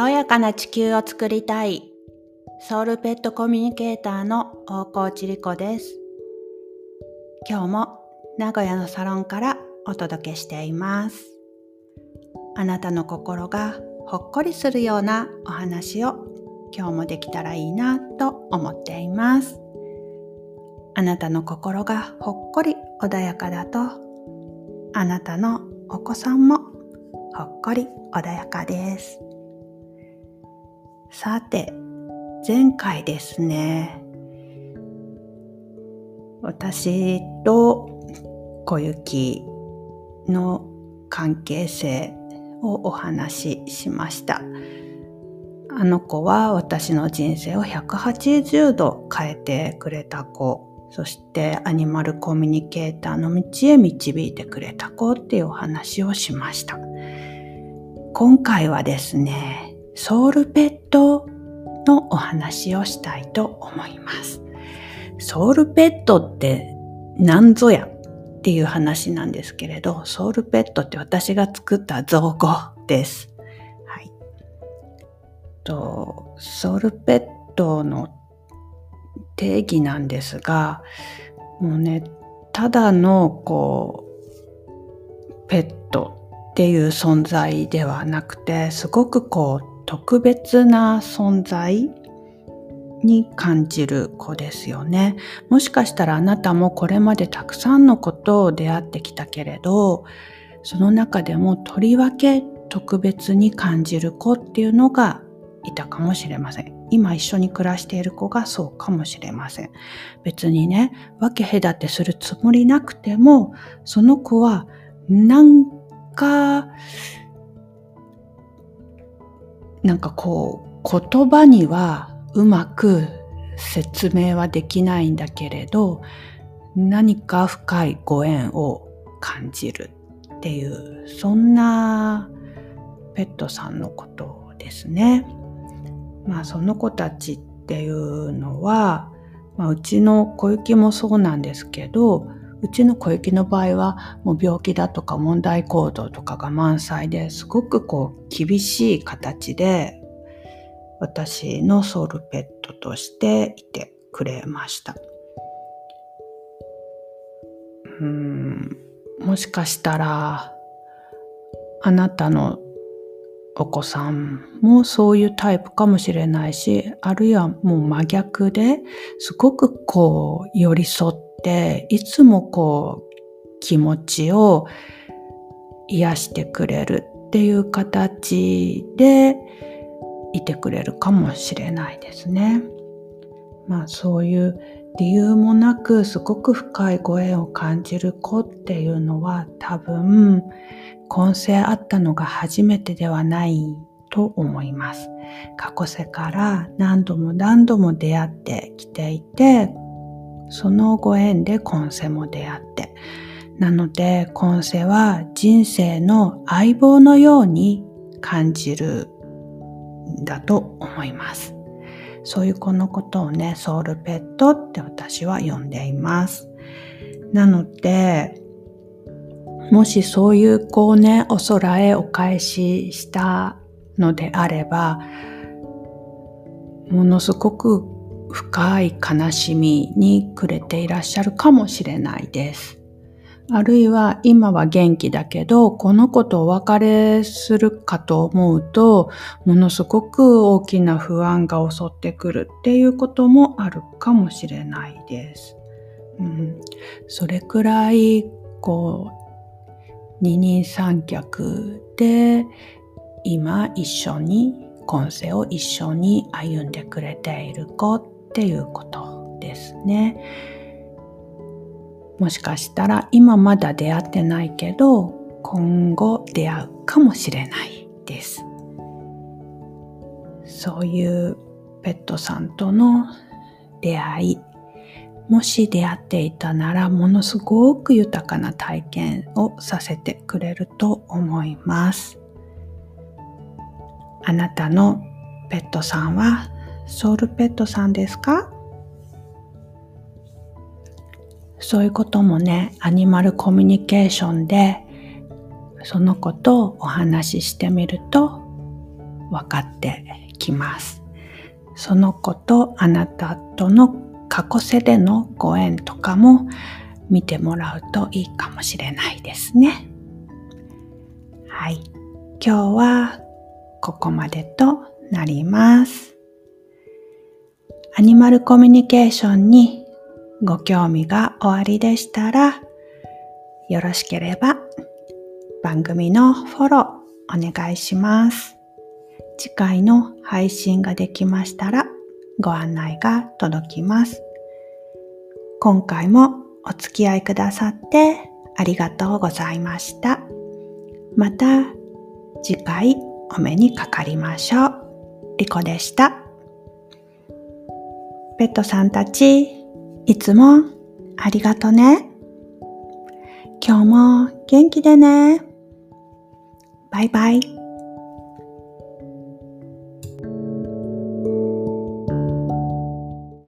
たおやかな地球を作りたい。ソウルペットコミュニケーターの大河内理子です。今日も名古屋のサロンからお届けしています。あなたの心がほっこりするようなお話を今日もできたらいいなと思っています。あなたの心がほっこり穏やかだとあなたのお子さんもほっこり穏やかです。さて前回ですね。私と小雪の関係性をお話ししました。あの子は私の人生を180度変えてくれた子。そしてアニマルコミュニケーターの道へ導いてくれた子っていうお話をしました。今回はですね、ソウルペットのお話をしたいと思います。ソウルペットって何ぞやっていう話なんですけれど、ソウルペットって私が作った造語です。はい。と、ソウルペットの定義なんですが、もうね、ただのこう、ペットっていう存在ではなくて、すごくこう、特別な存在に感じる子ですよね。もしかしたらあなたもこれまでたくさんのことを出会ってきたけれど、その中でもとりわけ特別に感じる子っていうのがいたかもしれません。今一緒に暮らしている子がそうかもしれません。別にね、分け隔てするつもりなくても、その子はなんか、なんかこう、言葉にはうまく説明はできないんだけれど、何か深いご縁を感じるっていう、そんなペットさんのことですね。まあその子たちっていうのは、まあ、うちの小雪もそうなんですけどうちの小雪の場合はもう病気だとか問題行動とかが満載ですごくこう厳しい形で私のソウルペットとしていてくれました。うんもしかしたらあなたのお子さんもそういうタイプかもしれないし、あるいはもう真逆ですごくこう寄り添って、いつもこう気持ちを癒してくれるっていう形でいてくれるかもしれないですね。まあそういう理由もなくすごく深いご縁を感じる子っていうのは多分今世あったのが初めてではないと思います。過去世から何度も何度も出会ってきていて、そのご縁で今世も出会って、なので今世は人生の相棒のように感じるんだと思います。そういう子のことをね、ソウルペットって私は呼んでいます。なので、もしそういうこうね、お空へお返ししたのであれば、ものすごく深い悲しみに暮れていらっしゃるかもしれないです。あるいは今は元気だけど、この子とお別れするかと思うと、ものすごく大きな不安が襲ってくるっていうこともあるかもしれないです。うん、それくらい、こう、二人三脚で今一緒に今世を一緒に歩んでくれている子っっていうことですね。もしかしたら今まだ出会ってないけど今後出会うかもしれないです。そういうペットさんとの出会いもし出会っていたならものすごく豊かな体験をさせてくれると思います。あなたのペットさんはソウルペットさんですか？そういうこともね、アニマルコミュニケーションでその子とお話ししてみると分かってきます。その子とあなたとの過去世でのご縁とかも見てもらうといいかもしれないですね。はい。今日はここまでとなります。アニマルコミュニケーションにご興味がおありでしたら、よろしければ番組のフォローお願いします。次回の配信ができましたらご案内が届きます。今回もお付き合いくださってありがとうございました。また次回お目にかかりましょう。リコでした。ペットさんたち、いつもありがとね。今日も元気でね。バイバイ。